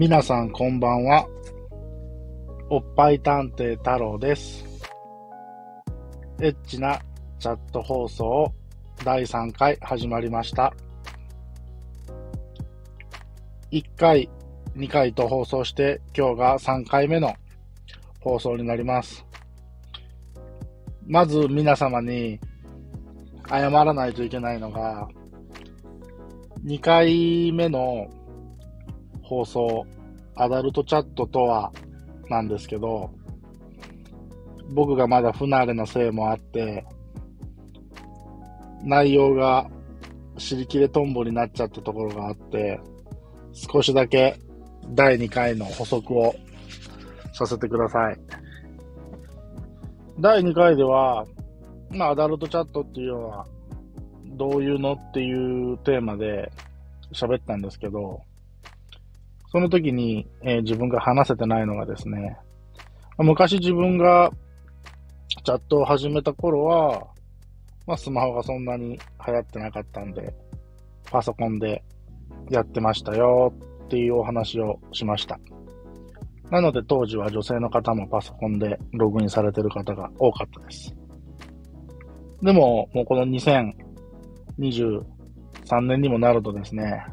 皆さんこんばんは。おっぱい探偵太郎です。エッチなチャット放送第3回始まりました。1回、2回と放送して今日が3回目の放送になります。まず皆様に謝らないといけないのが、2回目の放送、アダルトチャットとはなんですけど、僕がまだ不慣れなせいもあって、内容が尻切れトンボになっちゃったところがあって、少しだけ第2回の補足をさせてください。第2回では、まあ、アダルトチャットっていうのは、どういうのっていうテーマで喋ったんですけど、その時に、えー自分が話せてないのがですね、昔自分がチャットを始めた頃は、まあ、スマホがそんなに流行ってなかったんで、パソコンでやってましたよっていうお話をしました。なので当時は女性の方もパソコンでログインされてる方が多かったです。でも、もうこの2023年にもなるとですね、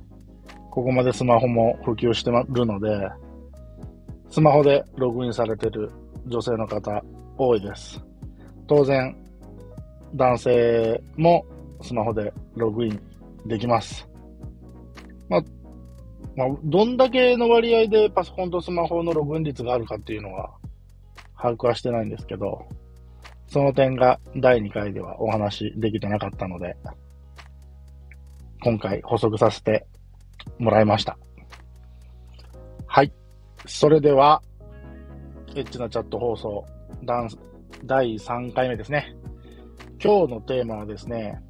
ここまでスマホも普及してるので、スマホでログインされてる女性の方多いです。当然、男性もスマホでログインできます。まあ、まあ、どんだけの割合でパソコンとスマホのログイン率があるかっていうのは把握はしてないんですけど、その点が第2回ではお話できてなかったので、今回補足させてもらいました。はい。それでは、エッチなチャット放送、ダンス第3回目ですね。今日のテーマはですね、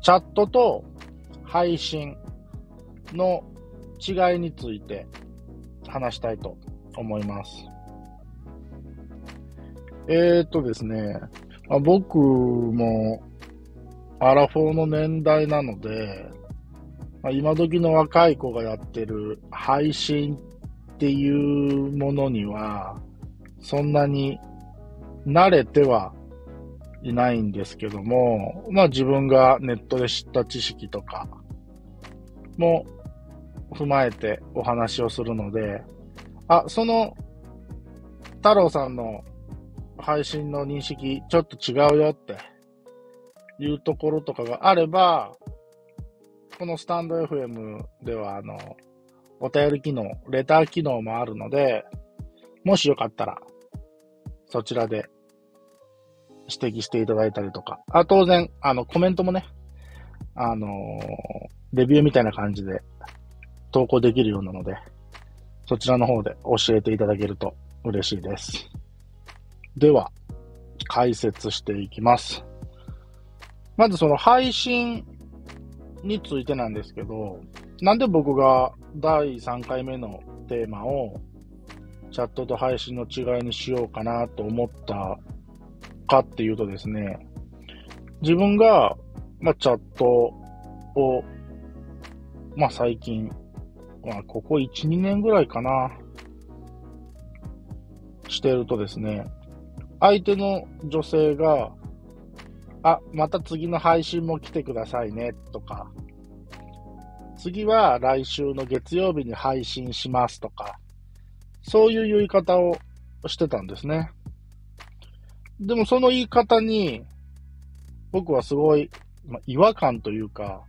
チャットと配信の違いについて話したいと思います。えーとですね、まあ僕もアラフォーの年代なので、まあ、今時の若い子がやってる配信っていうものには、そんなに慣れてはいないんですけども、まあ自分がネットで知った知識とかも踏まえてお話をするので、あ、その太郎さんの配信の認識ちょっと違うよっていうところとかがあれば、このスタンド FM では、あの、お便り機能、レター機能もあるので、もしよかったら、そちらで指摘していただいたりとか、あ、当然、あの、コメントもね、あのレビューみたいな感じで投稿できるようなので、そちらの方で教えていただけると嬉しいです。では、解説していきます。まずその配信についてなんですけど、なんで僕が第3回目のテーマをチャットと配信の違いにしようかなと思ったかっていうとですね、自分が、まあ、チャットを、まあ、最近、まあ、ここ1、2年ぐらいかな、してるとですね、相手の女性が、あ、また次の配信も来てくださいね、とか、次は来週の月曜日に配信しますとか、そういう言い方をしてたんですね。でもその言い方に、僕はすごい、まあ、違和感というか、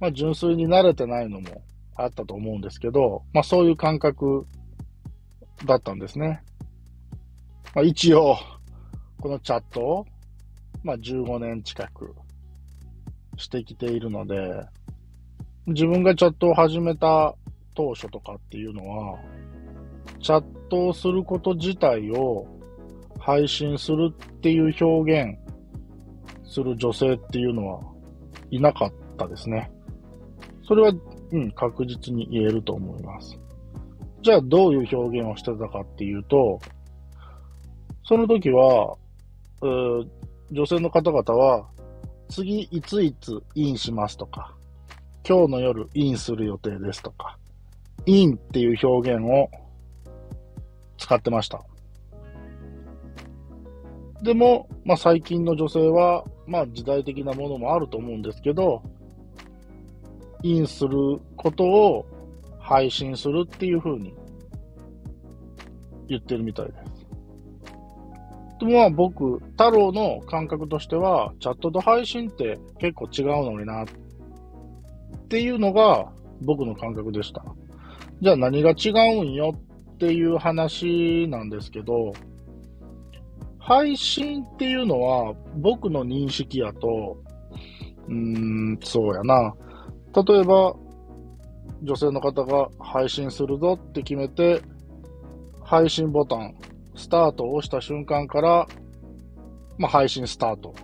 まあ、純粋に慣れてないのもあったと思うんですけど、まあ、そういう感覚だったんですね。まあ、一応、このチャットを、まあ、15年近くしてきているので、自分がチャットを始めた当初とかっていうのは、チャットをすること自体を配信するっていう表現する女性っていうのはいなかったですね。それは、うん、確実に言えると思います。じゃあどういう表現をしてたかっていうと、その時は、女性の方々は、次いついつインしますとか、今日の夜インする予定ですとか、インっていう表現を使ってました。でも、まあ最近の女性は、まあ時代的なものもあると思うんですけど、インすることを配信するっていう風に言ってるみたいです。僕、太郎の感覚としては、チャットと配信って結構違うのになっていうのが僕の感覚でした。じゃあ何が違うんよっていう話なんですけど、配信っていうのは僕の認識やと、うーん、そうやな。例えば、女性の方が配信するぞって決めて、配信ボタン、スタートをした瞬間から、まあ、配信スタート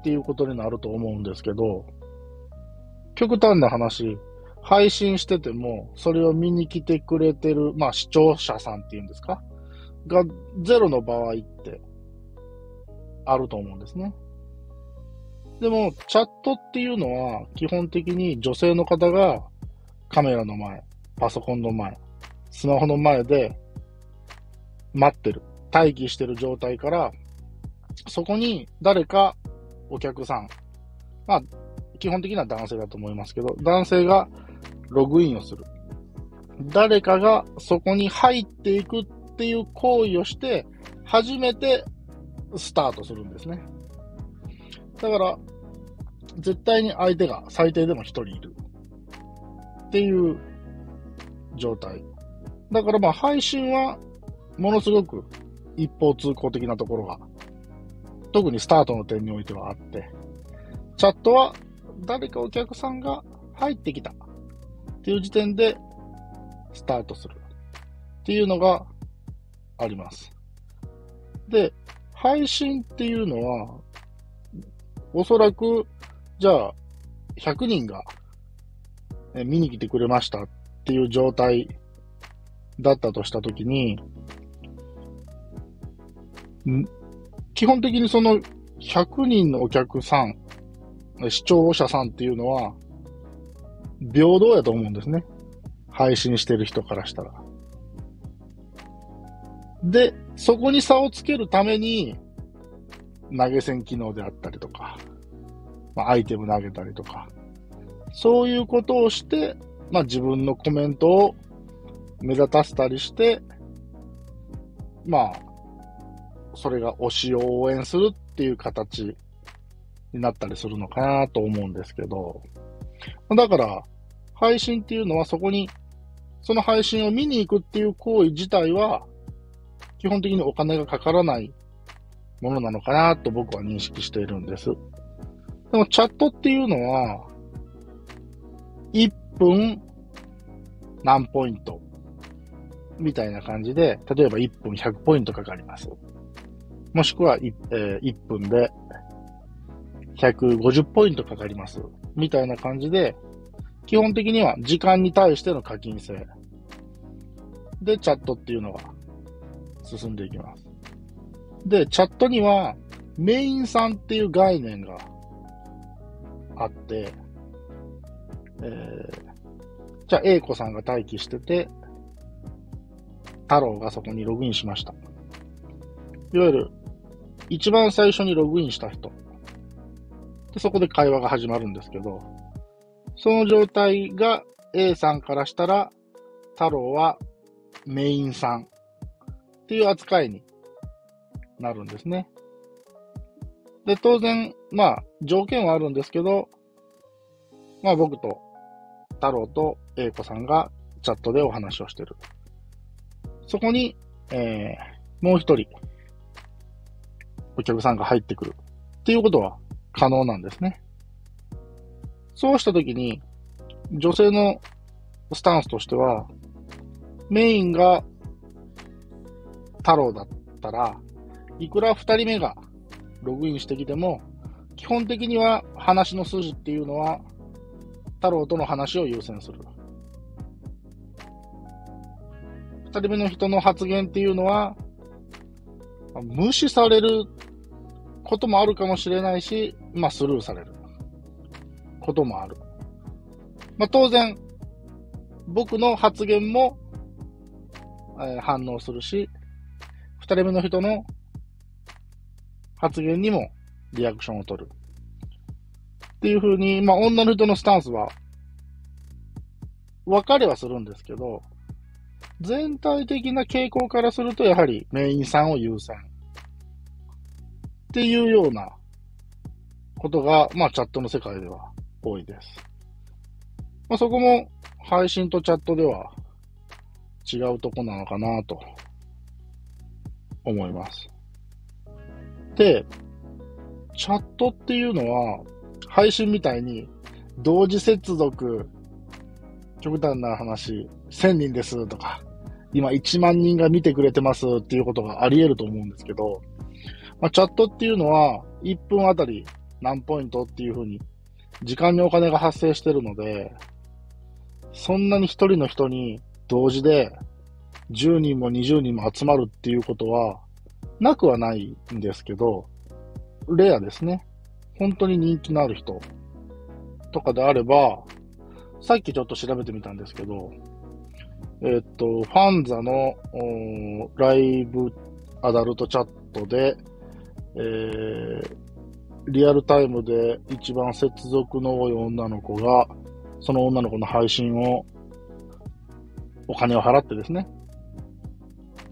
っていうことになると思うんですけど、極端な話、配信してても、それを見に来てくれてる、まあ視聴者さんっていうんですかがゼロの場合って、あると思うんですね。でも、チャットっていうのは、基本的に女性の方がカメラの前、パソコンの前、スマホの前で待ってる、待機してる状態から、そこに誰かお客さん、まあ、基本的には男性だと思いますけど、男性がログインをする。誰かがそこに入っていくっていう行為をして、初めてスタートするんですね。だから、絶対に相手が最低でも一人いる。っていう状態。だからまあ配信はものすごく一方通行的なところが、特にスタートの点においてはあって、チャットは誰かお客さんが入ってきたっていう時点でスタートするっていうのがあります。で、配信っていうのは、おそらく、じゃあ、100人が見に来てくれましたっていう状態だったとしたときに、基本的にその100人のお客さん、視聴者さんっていうのは、平等やと思うんですね。配信してる人からしたら。で、そこに差をつけるために、投げ銭機能であったりとか、まあ、アイテム投げたりとか、そういうことをして、まあ、自分のコメントを目立たせたりして、まあ、それが推しを応援するっていう形になったりするのかなと思うんですけど、だから、配信っていうのはそこに、その配信を見に行くっていう行為自体は、基本的にお金がかからないものなのかなと僕は認識しているんです。でもチャットっていうのは、1分何ポイントみたいな感じで、例えば1分100ポイントかかります。もしくは 1,、えー、1分で150ポイントかかります。みたいな感じで、基本的には時間に対しての課金制。で、チャットっていうのが進んでいきます。で、チャットにはメインさんっていう概念があって、えー、じゃあ A 子さんが待機してて、太郎がそこにログインしました。いわゆる、一番最初にログインした人。で、そこで会話が始まるんですけど、その状態が A さんからしたら、太郎はメインさんっていう扱いになるんですね。で、当然、まあ、条件はあるんですけど、まあ僕と太郎と A 子さんがチャットでお話をしてる。そこに、えー、もう一人、お客さんが入ってくる。っていうことは可能なんですね。そうしたときに、女性のスタンスとしては、メインが太郎だったら、いくら二人目がログインしてきても、基本的には話の筋っていうのは、太郎との話を優先する。二人目の人の発言っていうのは、無視されることもあるかもしれないし、まあスルーされることもある。まあ当然、僕の発言も、えー、反応するし、二人目の人の発言にもリアクションを取る。っていう風に、まあ女の人のスタンスは分かれはするんですけど、全体的な傾向からすると、やはりメインさんを優先。っていうようなことが、まあチャットの世界では多いです。まあそこも配信とチャットでは違うとこなのかなと思います。で、チャットっていうのは配信みたいに同時接続極端な話、1000人ですとか、今1万人が見てくれてますっていうことがあり得ると思うんですけど、まあ、チャットっていうのは1分あたり何ポイントっていうふうに時間にお金が発生してるので、そんなに1人の人に同時で10人も20人も集まるっていうことはなくはないんですけど、レアですね。本当に人気のある人とかであれば、さっきちょっと調べてみたんですけど、えっと、ファンザのライブアダルトチャットで、えー、リアルタイムで一番接続の多い女の子が、その女の子の配信を、お金を払ってですね、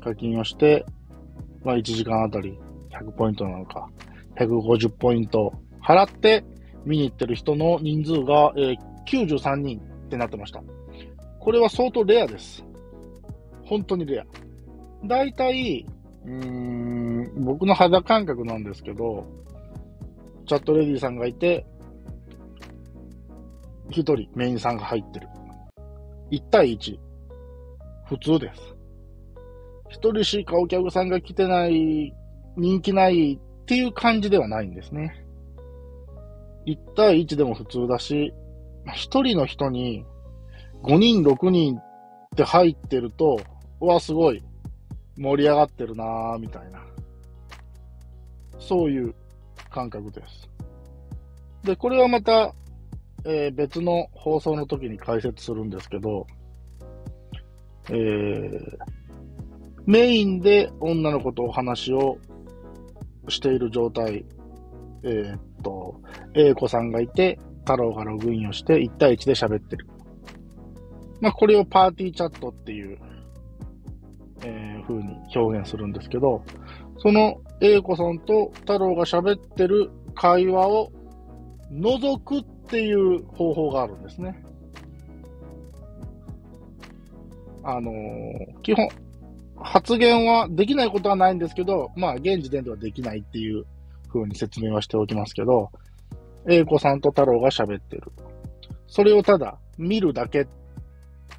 課金をして、まあ1時間あたり100ポイントなのか、150ポイント払って見に行ってる人の人数が、えー、93人ってなってました。これは相当レアです。本当にレア。大体、うーん、僕の肌感覚なんですけど、チャットレディさんがいて、一人メインさんが入ってる。1対1。普通です。一人しかお客さんが来てない、人気ないっていう感じではないんですね。1対1でも普通だし、一人の人に5人、6人って入ってると、うわ、すごい盛り上がってるなぁ、みたいな。そういう感覚です。で、これはまた、えー、別の放送の時に解説するんですけど、えー、メインで女の子とお話をしている状態、えー、っと、A 子さんがいて、太郎がログインをして1対1で喋ってる。まあ、これをパーティーチャットっていう、えー、風に表現するんですけど、その A 子さんと太郎が喋ってる会話を覗くっていう方法があるんですね。あのー、基本、発言はできないことはないんですけど、まあ、現時点ではできないっていう風に説明はしておきますけど、A 子さんと太郎が喋ってる。それをただ見るだけっ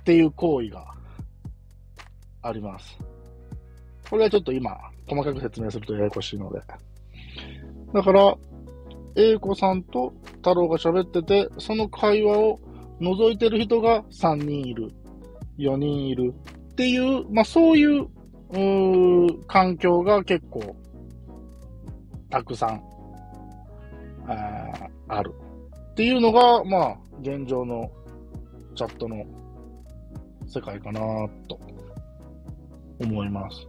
ていう行為があります。これはちょっと今、細かく説明するとややこしいので。だから、A 子さんと太郎が喋ってて、その会話を覗いてる人が3人いる、4人いるっていう、まあそういう、う環境が結構、たくさん、あある。っていうのが、まあ、現状のチャットの世界かなと思います。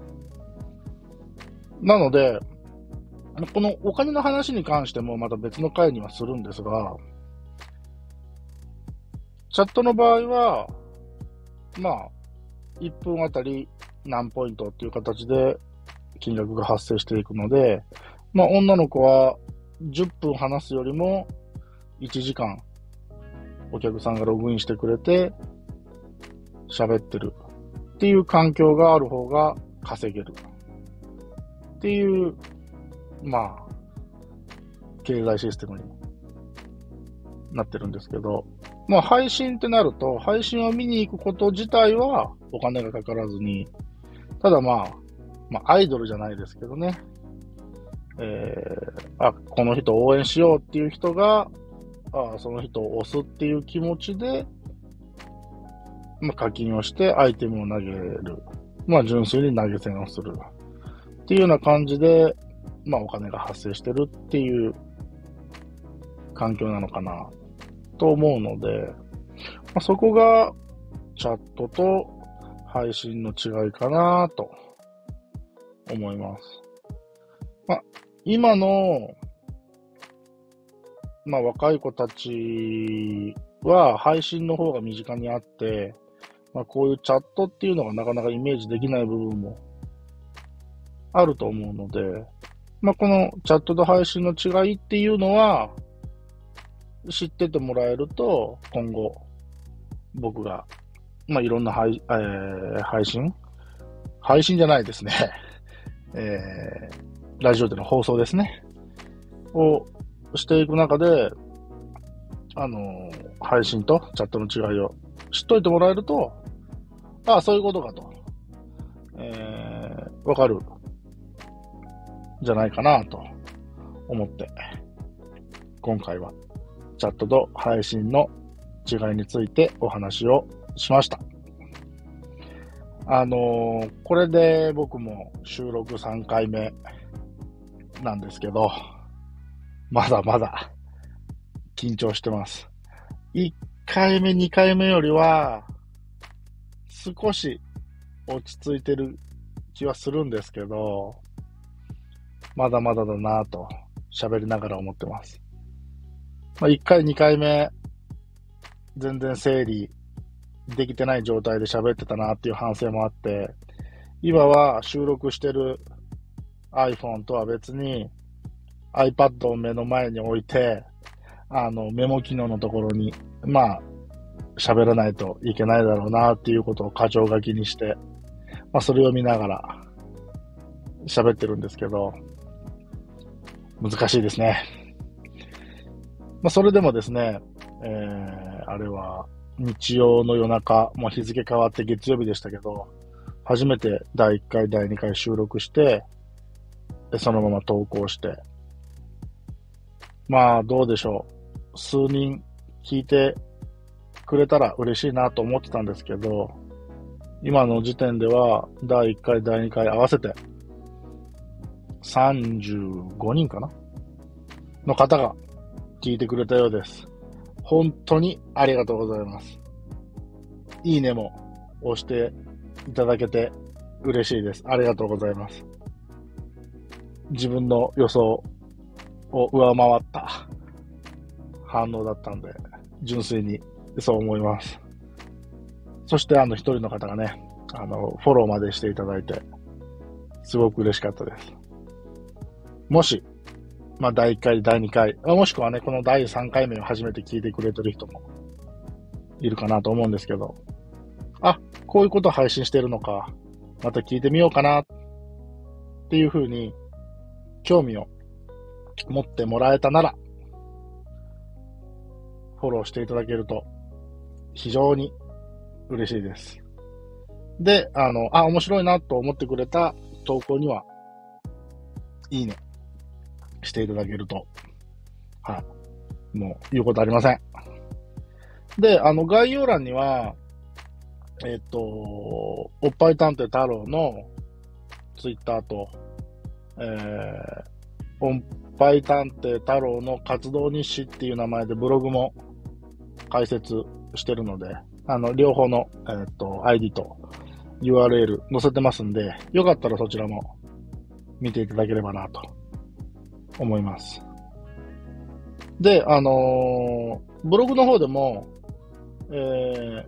なので、このお金の話に関してもまた別の回にはするんですが、チャットの場合は、まあ、1分あたり何ポイントっていう形で金額が発生していくので、まあ、女の子は10分話すよりも1時間お客さんがログインしてくれて喋ってるっていう環境がある方が稼げる。っていう、まあ、経済システムになってるんですけど、まあ配信ってなると、配信を見に行くこと自体はお金がかからずに、ただまあ、まあアイドルじゃないですけどね、えー、あ、この人を応援しようっていう人が、あその人を押すっていう気持ちで、まあ、課金をしてアイテムを投げる。まあ、純粋に投げ銭をする。っていうような感じで、まあ、お金が発生してるっていう環境なのかなと思うので、まあ、そこがチャットと配信の違いかなと思います。まあ、今の、まあ、若い子たちは配信の方が身近にあって、まあ、こういうチャットっていうのがなかなかイメージできない部分もあると思うので、まあ、このチャットと配信の違いっていうのは、知っててもらえると、今後、僕が、まあ、いろんな配,、えー、配信？配信じゃないですね。えー、ラジオでの放送ですね。をしていく中で、あのー、配信とチャットの違いを知っといてもらえると、ああ、そういうことかと、えー、わかる、じゃないかなと思って、今回はチャットと配信の違いについてお話をしました。あのー、これで僕も収録3回目なんですけど、まだまだ緊張してます。1回目、2回目よりは少し落ち着いてる気はするんですけど、まだまだだなぁと喋りながら思ってます。まあ、1回、2回目、全然整理できてない状態で喋ってたなっていう反省もあって、今は収録してる iPhone とは別に iPad を目の前に置いて、あの、メモ機能のところに、まあ、喋らないといけないだろうなっていうことを過剰書きにして、まあ、それを見ながら喋ってるんですけど、難しいですね。まあ、それでもですね、えー、あれは日曜の夜中、もう日付変わって月曜日でしたけど、初めて第1回、第2回収録して、そのまま投稿して、まあどうでしょう。数人聞いてくれたら嬉しいなと思ってたんですけど、今の時点では第1回、第2回合わせて35人かな？の方が聞いてくれたようです。本当にありがとうございます。いいねも押していただけて嬉しいです。ありがとうございます。自分の予想を上回った反応だったんで、純粋にそう思います。そしてあの一人の方がね、あの、フォローまでしていただいて、すごく嬉しかったです。もし、まあ、第1回、第2回、もしくはね、この第3回目を初めて聞いてくれてる人もいるかなと思うんですけど、あ、こういうこと配信してるのか、また聞いてみようかな。っていうふうに興味を持ってもらえたなら、フォローしていただけると非常に嬉しいです。で、あの、あ、面白いなと思ってくれた投稿には、いいねしていただけると、はい。もう、言うことありません。で、あの、概要欄には、えっ、と、おっぱい探偵太郎のツイッターと、えー、おっぱい探偵太郎の活動日誌っていう名前でブログも解説してるので、あの、両方の、えっ、と、ID と URL 載せてますんで、よかったらそちらも見ていただければなと思います。で、あのー、ブログの方でも、え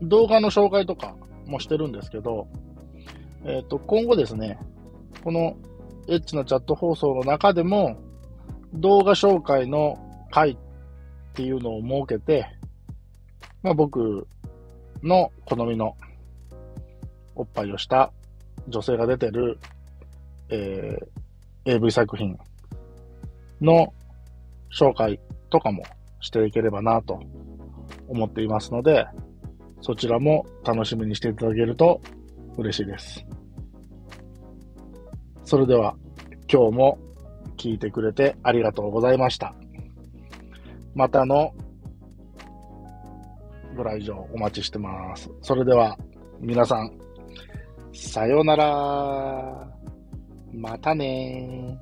ー、動画の紹介とかもしてるんですけど、えっ、ー、と、今後ですね、このエッチなチャット放送の中でも、動画紹介の回っていうのを設けて、まあ、僕の好みのおっぱいをした女性が出てる、えー、AV 作品の紹介とかもしていければなと思っていますので、そちらも楽しみにしていただけると嬉しいです。それでは今日も聞いてくれてありがとうございました。またのご来場お待ちしてます。それでは皆さん、さようなら。またね